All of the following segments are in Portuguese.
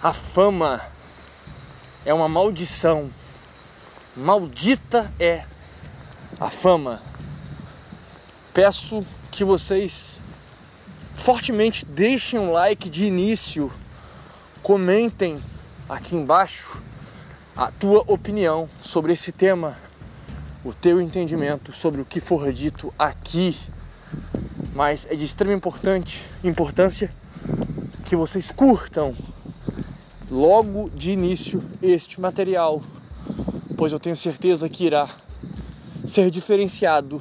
A fama é uma maldição. Maldita é a fama. Peço que vocês fortemente deixem um like de início, comentem aqui embaixo a tua opinião sobre esse tema, o teu entendimento sobre o que for dito aqui. Mas é de extrema importante, importância que vocês curtam logo de início este material, pois eu tenho certeza que irá ser diferenciado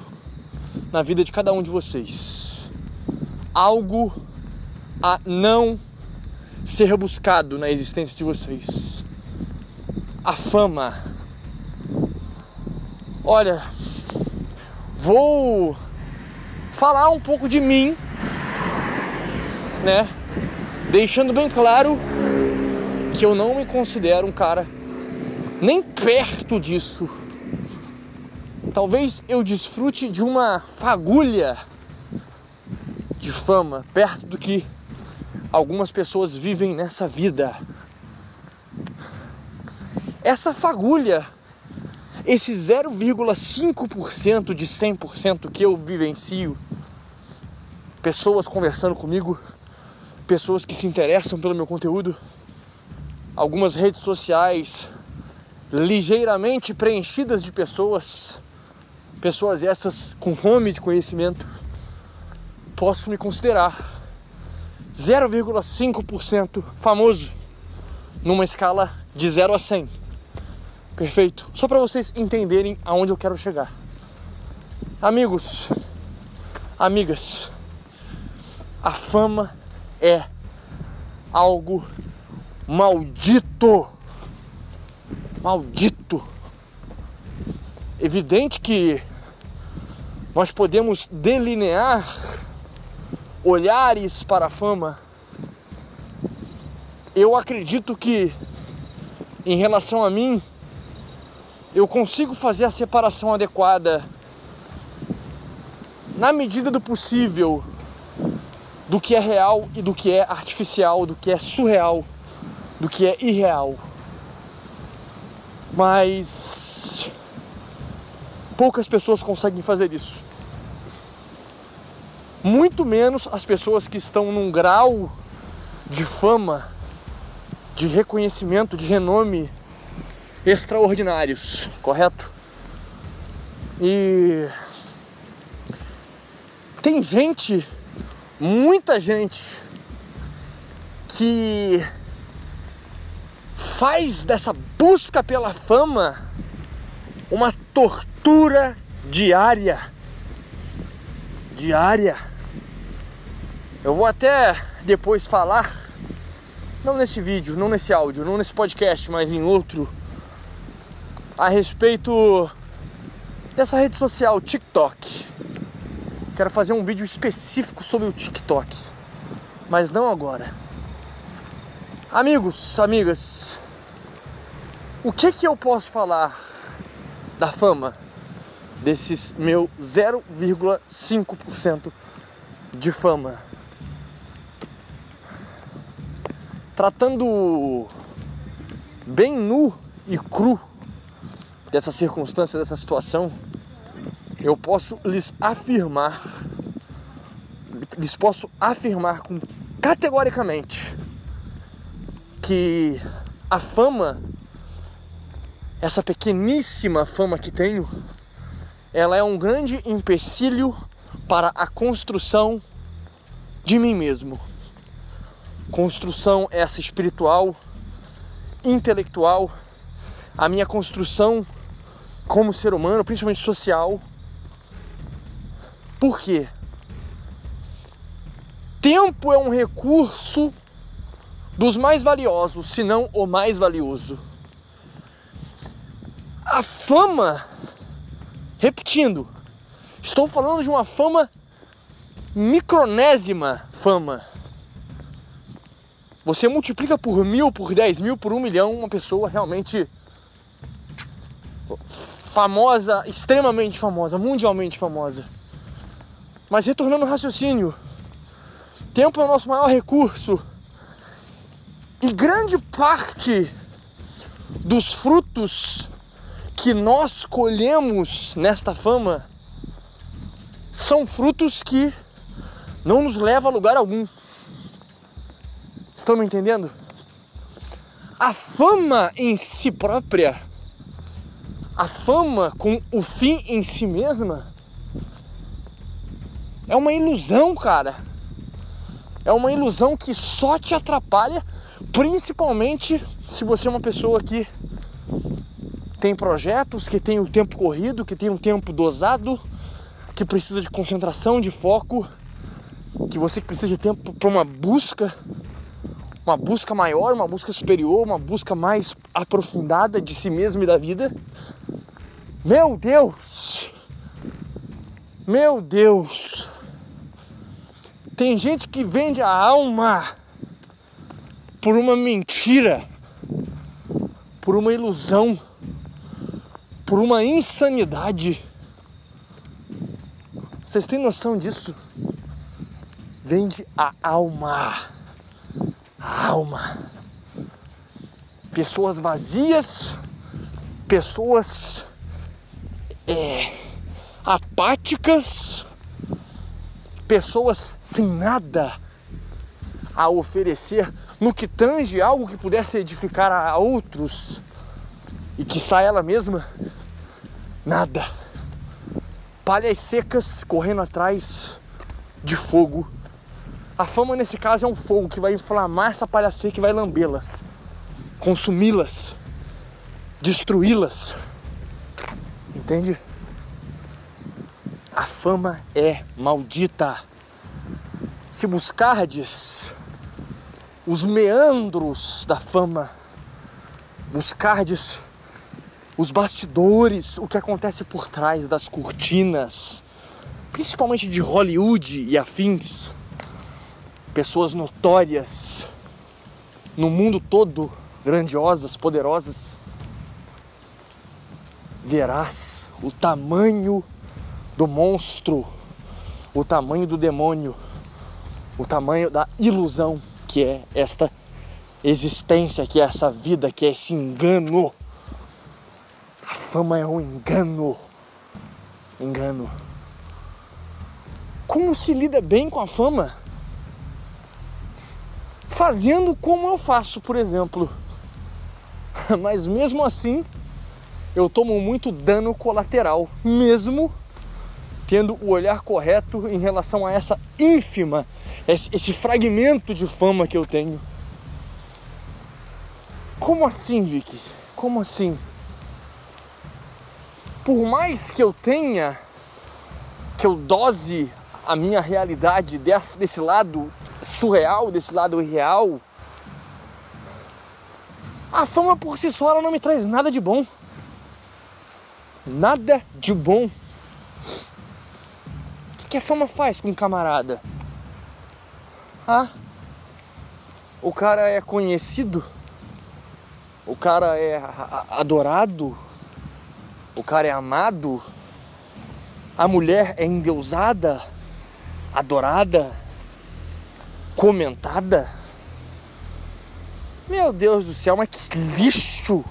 na vida de cada um de vocês. Algo a não ser buscado na existência de vocês. A fama. Olha, vou falar um pouco de mim, né? Deixando bem claro que eu não me considero um cara nem perto disso. Talvez eu desfrute de uma fagulha de fama perto do que algumas pessoas vivem nessa vida. Essa fagulha, esse 0,5% de 100% que eu vivencio, pessoas conversando comigo, pessoas que se interessam pelo meu conteúdo, algumas redes sociais ligeiramente preenchidas de pessoas, pessoas essas com fome de conhecimento, posso me considerar 0,5% famoso numa escala de 0 a 100. Perfeito? Só para vocês entenderem aonde eu quero chegar. Amigos, amigas, a fama é algo Maldito! Maldito! Evidente que nós podemos delinear olhares para a fama. Eu acredito que, em relação a mim, eu consigo fazer a separação adequada na medida do possível do que é real e do que é artificial, do que é surreal do que é irreal. Mas poucas pessoas conseguem fazer isso. Muito menos as pessoas que estão num grau de fama, de reconhecimento, de renome extraordinários, correto? E tem gente, muita gente que faz dessa busca pela fama uma tortura diária. Diária. Eu vou até depois falar, não nesse vídeo, não nesse áudio, não nesse podcast, mas em outro, a respeito dessa rede social TikTok. Quero fazer um vídeo específico sobre o TikTok, mas não agora. Amigos, amigas, o que que eu posso falar da fama desses meu 0,5% de fama? Tratando bem nu e cru dessa circunstância, dessa situação, eu posso lhes afirmar, lhes posso afirmar com categoricamente que a fama essa pequeníssima fama que tenho, ela é um grande empecilho para a construção de mim mesmo. Construção essa espiritual, intelectual, a minha construção como ser humano, principalmente social. Por quê? Tempo é um recurso dos mais valiosos, se não o mais valioso a fama, repetindo, estou falando de uma fama micronésima fama. Você multiplica por mil, por dez mil, por um milhão, uma pessoa realmente famosa, extremamente famosa, mundialmente famosa. Mas retornando ao raciocínio, tempo é o nosso maior recurso. E grande parte dos frutos que nós colhemos nesta fama são frutos que não nos levam a lugar algum. Estão me entendendo? A fama em si própria, a fama com o fim em si mesma, é uma ilusão, cara. É uma ilusão que só te atrapalha, principalmente se você é uma pessoa que tem projetos, que tem um tempo corrido, que tem um tempo dosado, que precisa de concentração, de foco, que você precisa de tempo para uma busca, uma busca maior, uma busca superior, uma busca mais aprofundada de si mesmo e da vida. Meu Deus! Meu Deus! Tem gente que vende a alma por uma mentira, por uma ilusão por uma insanidade. Vocês têm noção disso? Vende a alma. A alma. Pessoas vazias, pessoas é, apáticas, pessoas sem nada a oferecer no que tange algo que pudesse edificar a outros e que sai ela mesma Nada. Palhas secas correndo atrás de fogo. A fama nesse caso é um fogo que vai inflamar essa palha seca e vai lambê-las, consumi-las, destruí-las. Entende? A fama é maldita. Se buscardes os meandros da fama, buscardes os bastidores, o que acontece por trás das cortinas, principalmente de Hollywood e afins. Pessoas notórias no mundo todo, grandiosas, poderosas. Verás o tamanho do monstro, o tamanho do demônio, o tamanho da ilusão que é esta existência, que é essa vida, que é esse engano a fama é um engano. Engano. Como se lida bem com a fama? Fazendo como eu faço, por exemplo. Mas mesmo assim, eu tomo muito dano colateral, mesmo tendo o olhar correto em relação a essa ínfima, esse, fragmento de fama que eu tenho. Como assim, Vicky? Como assim? Por mais que eu tenha, que eu dose a minha realidade desse, desse lado surreal, desse lado irreal, a fama por si só ela não me traz nada de bom. Nada de bom. O que a fama faz com um camarada? Ah, o cara é conhecido, o cara é adorado, o cara é amado, a mulher é endeusada, adorada, comentada. Meu Deus do céu, mas que lixo!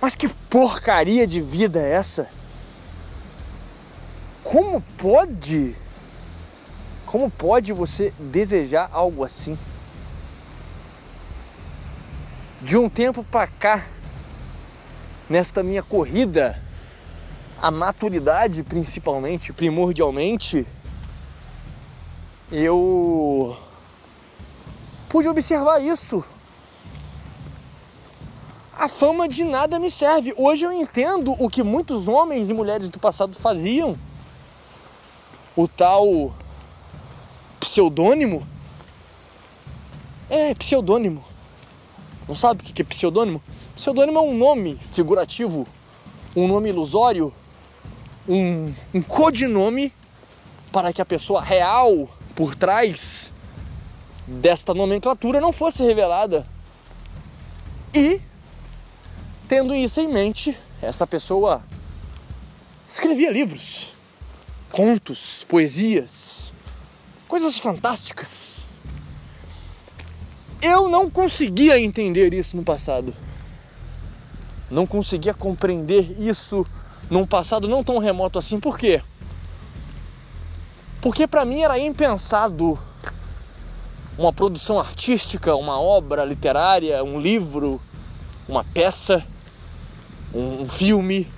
Mas que porcaria de vida é essa? Como pode? Como pode você desejar algo assim? De um tempo para cá, nesta minha corrida a maturidade principalmente, primordialmente, eu pude observar isso. A fama de nada me serve. Hoje eu entendo o que muitos homens e mulheres do passado faziam. O tal pseudônimo. É, pseudônimo. Não sabe o que é pseudônimo? Pseudônimo é um nome figurativo, um nome ilusório um, um codinome para que a pessoa real por trás desta nomenclatura não fosse revelada. E, tendo isso em mente, essa pessoa escrevia livros, contos, poesias, coisas fantásticas. Eu não conseguia entender isso no passado. Não conseguia compreender isso num passado não tão remoto assim. Por quê? Porque para mim era impensado uma produção artística, uma obra literária, um livro, uma peça, um filme,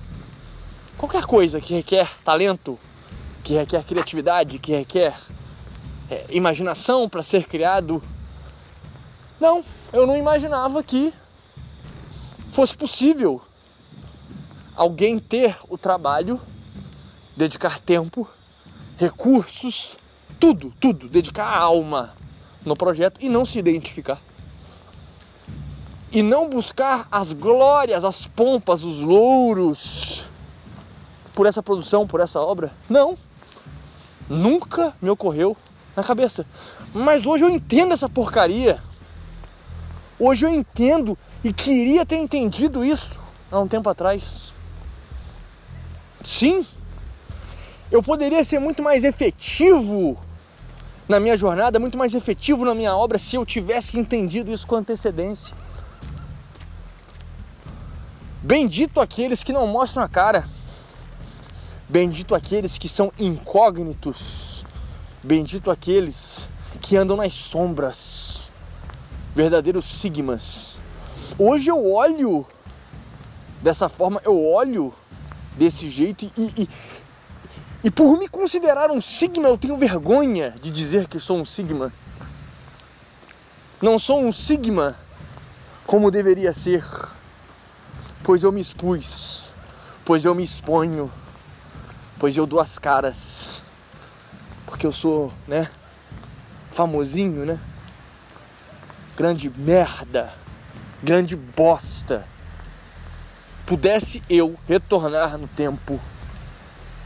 qualquer coisa que requer talento, que requer criatividade, que requer é, imaginação para ser criado. Não, eu não imaginava que fosse possível alguém ter o trabalho, dedicar tempo, recursos, tudo, tudo, dedicar a alma no projeto e não se identificar. E não buscar as glórias, as pompas, os louros por essa produção, por essa obra. Não. Nunca me ocorreu na cabeça. Mas hoje eu entendo essa porcaria. Hoje eu entendo e queria ter entendido isso há um tempo atrás. Sim, eu poderia ser muito mais efetivo na minha jornada, muito mais efetivo na minha obra se eu tivesse entendido isso com antecedência. Bendito aqueles que não mostram a cara. Bendito aqueles que são incógnitos. Bendito aqueles que andam nas sombras. Verdadeiros sigmas. Hoje eu olho dessa forma, eu olho desse jeito e, e, e por me considerar um sigma, eu tenho vergonha de dizer que sou um sigma. Não sou um sigma como deveria ser, pois eu me expus, pois eu me exponho, pois eu dou as caras, porque eu sou, né, famosinho, né? Grande merda, grande bosta. Pudesse eu retornar no tempo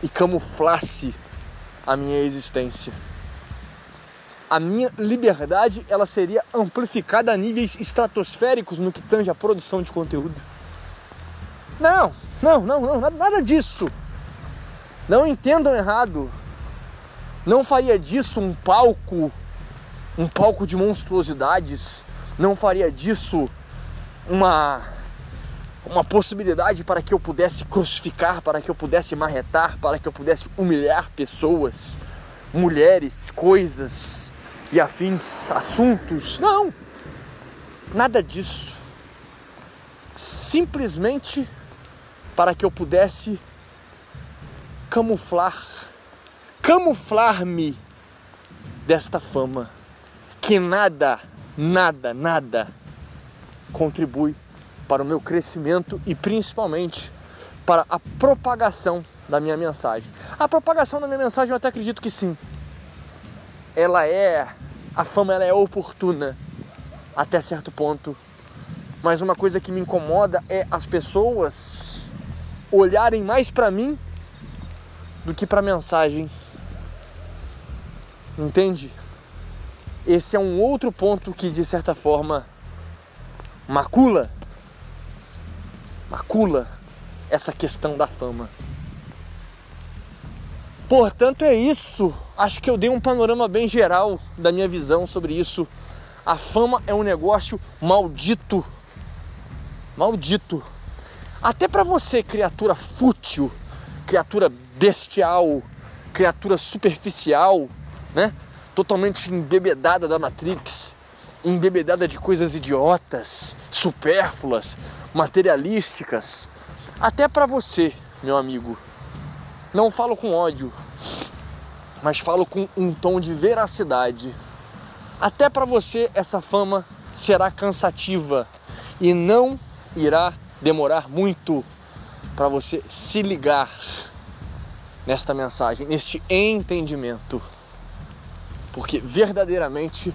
e camuflasse a minha existência. A minha liberdade ela seria amplificada a níveis estratosféricos no que tange a produção de conteúdo. Não, não, não, não, nada disso. Não entendam errado. Não faria disso um palco, um palco de monstruosidades. Não faria disso uma uma possibilidade para que eu pudesse crucificar, para que eu pudesse marretar, para que eu pudesse humilhar pessoas, mulheres, coisas e afins, assuntos. Não! Nada disso. Simplesmente para que eu pudesse camuflar, camuflar-me desta fama que nada, nada, nada contribui para o meu crescimento e principalmente para a propagação da minha mensagem. A propagação da minha mensagem eu até acredito que sim. Ela é a fama ela é oportuna até certo ponto. Mas uma coisa que me incomoda é as pessoas olharem mais para mim do que para a mensagem. Entende? Esse é um outro ponto que de certa forma macula macula essa questão da fama. Portanto, é isso. Acho que eu dei um panorama bem geral da minha visão sobre isso. A fama é um negócio maldito. Maldito. Até para você, criatura fútil, criatura bestial, criatura superficial, né? Totalmente embebedada da Matrix, embebedada de coisas idiotas, supérfluas, materialísticas, até para você, meu amigo. Não falo com ódio, mas falo com um tom de veracidade. Até para você essa fama será cansativa e não irá demorar muito para você se ligar nesta mensagem, neste entendimento. Porque verdadeiramente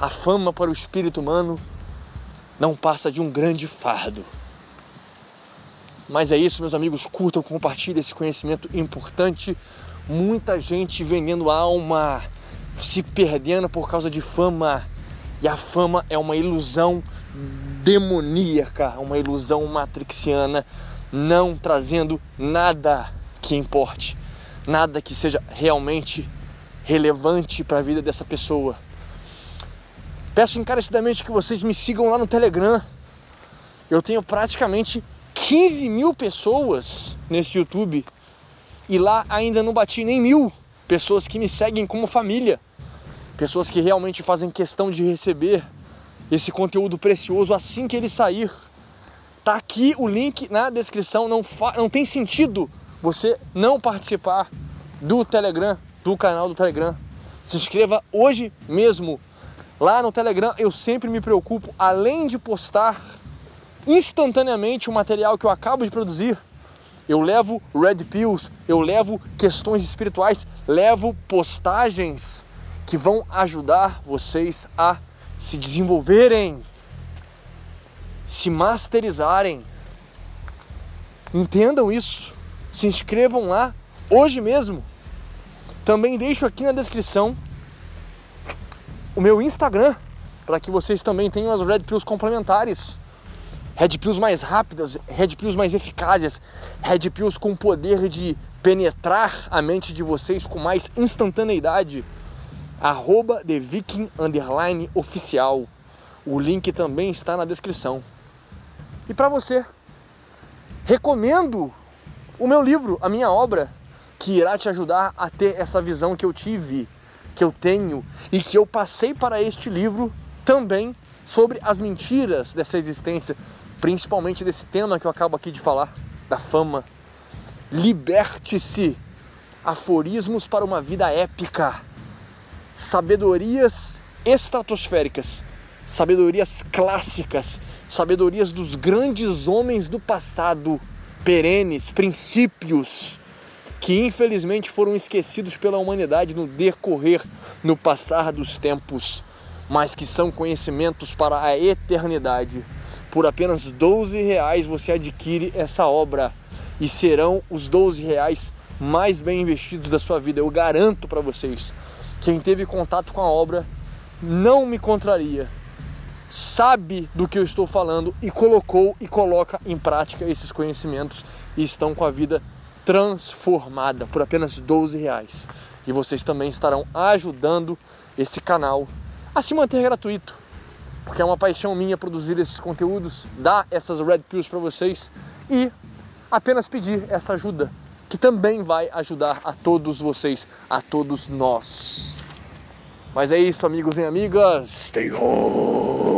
a fama para o espírito humano não passa de um grande fardo. Mas é isso, meus amigos, curtam, compartilhem esse conhecimento importante. Muita gente vendendo alma, se perdendo por causa de fama. E a fama é uma ilusão demoníaca, uma ilusão matrixiana, não trazendo nada que importe, nada que seja realmente relevante para a vida dessa pessoa. Peço encarecidamente que vocês me sigam lá no Telegram. Eu tenho praticamente 15 mil pessoas nesse YouTube e lá ainda não bati nem mil pessoas que me seguem como família, pessoas que realmente fazem questão de receber esse conteúdo precioso assim que ele sair. Tá aqui o link na descrição. Não, não tem sentido você não participar do Telegram, do canal do Telegram. Se inscreva hoje mesmo. Lá no Telegram eu sempre me preocupo, além de postar instantaneamente o material que eu acabo de produzir. Eu levo red pills, eu levo questões espirituais, levo postagens que vão ajudar vocês a se desenvolverem, se masterizarem. Entendam isso. Se inscrevam lá hoje mesmo. Também deixo aqui na descrição o meu Instagram para que vocês também tenham as red pills complementares. Red pills mais rápidas, red pills mais eficazes, red pills com poder de penetrar a mente de vocês com mais instantaneidade. Arroba The Viking Underline Oficial. O link também está na descrição. E para você, recomendo o meu livro, a minha obra, que irá te ajudar a ter essa visão que eu tive, que eu tenho e que eu passei para este livro também sobre as mentiras dessa existência, principalmente desse tema que eu acabo aqui de falar, da fama. Liberte-se. Aforismos para uma vida épica. Sabedorias estratosféricas, sabedorias clássicas, sabedorias dos grandes homens do passado, perenes, princípios que infelizmente foram esquecidos pela humanidade no decorrer, no passar dos tempos, mas que são conhecimentos para a eternidade. Por apenas 12 reais você adquire essa obra e serão os 12 reais mais bem investidos da sua vida. Eu garanto para vocês. Quem teve contato com a obra não me contraria. Sabe do que eu estou falando e colocou e coloca em prática esses conhecimentos e estão com a vida transformada por apenas 12 reais. E vocês também estarão ajudando esse canal a se manter gratuito porque é uma paixão minha produzir esses conteúdos, dar essas red pills para vocês e apenas pedir essa ajuda, que também vai ajudar a todos vocês, a todos nós. Mas é isso, amigos e amigas. Stay home.